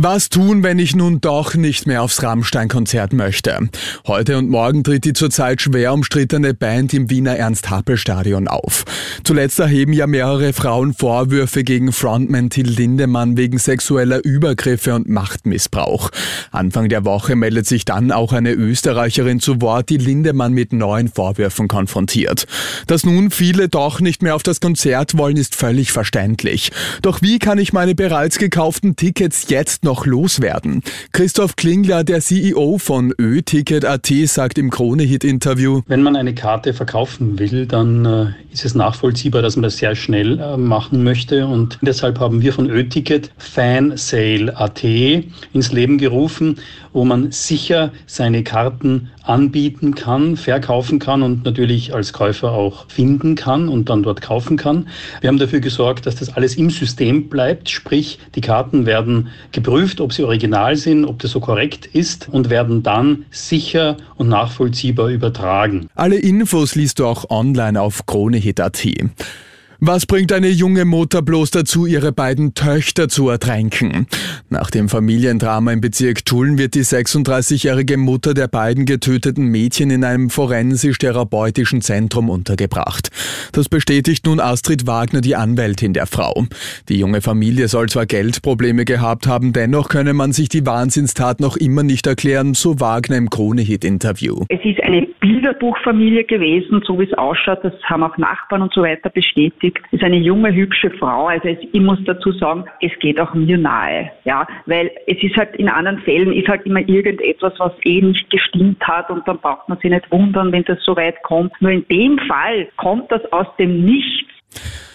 Was tun, wenn ich nun doch nicht mehr aufs Rammstein-Konzert möchte? Heute und morgen tritt die zurzeit schwer umstrittene Band im Wiener Ernst-Happel-Stadion auf. Zuletzt erheben ja mehrere Frauen Vorwürfe gegen Frontman Till Lindemann wegen sexueller Übergriffe und Machtmissbrauch. Anfang der Woche meldet sich dann auch eine Österreicherin zu Wort, die Lindemann mit neuen Vorwürfen konfrontiert. Dass nun viele doch nicht mehr auf das Konzert wollen, ist völlig verständlich. Doch wie kann ich meine bereits gekauften Tickets jetzt noch loswerden? Christoph Klingler, der CEO von Ö-Ticket.at, sagt im Krone-Hit-Interview, Wenn man eine Karte verkaufen will, dann äh, ist es nachvollziehbar, dass man das sehr schnell äh, machen möchte. Und deshalb haben wir von Ö-Ticket Fansale.at ins Leben gerufen, wo man sicher seine Karten anbieten kann, verkaufen kann und natürlich als Käufer auch finden kann und dann dort kaufen kann. Wir haben dafür gesorgt, dass das alles im System bleibt, sprich die Karten werden geprüft, ob sie original sind, ob das so korrekt ist und werden dann sicher und nachvollziehbar übertragen. Alle Infos liest du auch online auf kronehit.at. Was bringt eine junge Mutter bloß dazu, ihre beiden Töchter zu ertränken? Nach dem Familiendrama im Bezirk Tulln wird die 36-jährige Mutter der beiden getöteten Mädchen in einem forensisch-therapeutischen Zentrum untergebracht. Das bestätigt nun Astrid Wagner, die Anwältin der Frau. Die junge Familie soll zwar Geldprobleme gehabt haben, dennoch könne man sich die Wahnsinnstat noch immer nicht erklären, so Wagner im Krone-Hit-Interview. Es ist eine Bilderbuchfamilie gewesen, so wie es ausschaut. Das haben auch Nachbarn und so weiter bestätigt. Es ist eine junge, hübsche Frau. Also es, ich muss dazu sagen, es geht auch mir nahe. Ja, weil es ist halt in anderen Fällen ist halt immer irgendetwas, was eh nicht gestimmt hat und dann braucht man sich nicht wundern, wenn das so weit kommt. Nur in dem Fall kommt das aus dem Nichts.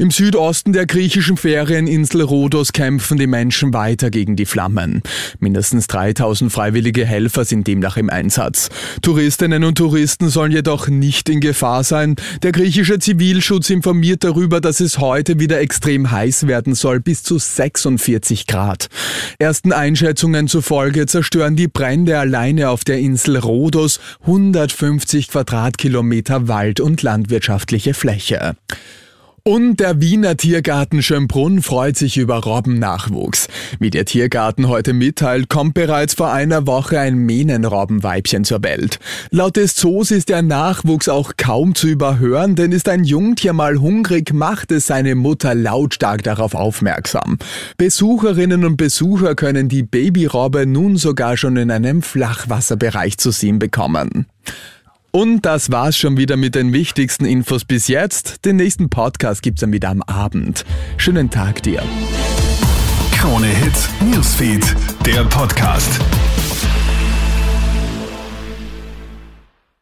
Im Südosten der griechischen Ferieninsel Rhodos kämpfen die Menschen weiter gegen die Flammen. Mindestens 3000 freiwillige Helfer sind demnach im Einsatz. Touristinnen und Touristen sollen jedoch nicht in Gefahr sein. Der griechische Zivilschutz informiert darüber, dass es heute wieder extrem heiß werden soll, bis zu 46 Grad. Ersten Einschätzungen zufolge zerstören die Brände alleine auf der Insel Rhodos 150 Quadratkilometer Wald und landwirtschaftliche Fläche. Und der Wiener Tiergarten Schönbrunn freut sich über Robbennachwuchs. Wie der Tiergarten heute mitteilt, kommt bereits vor einer Woche ein Mähnenrobbenweibchen zur Welt. Laut des Zoos ist der Nachwuchs auch kaum zu überhören, denn ist ein Jungtier mal hungrig, macht es seine Mutter lautstark darauf aufmerksam. Besucherinnen und Besucher können die Babyrobbe nun sogar schon in einem Flachwasserbereich zu sehen bekommen. Und das war's schon wieder mit den wichtigsten Infos bis jetzt. Den nächsten Podcast gibt's dann wieder am Abend. Schönen Tag dir. Krone Hits, Newsfeed, der Podcast.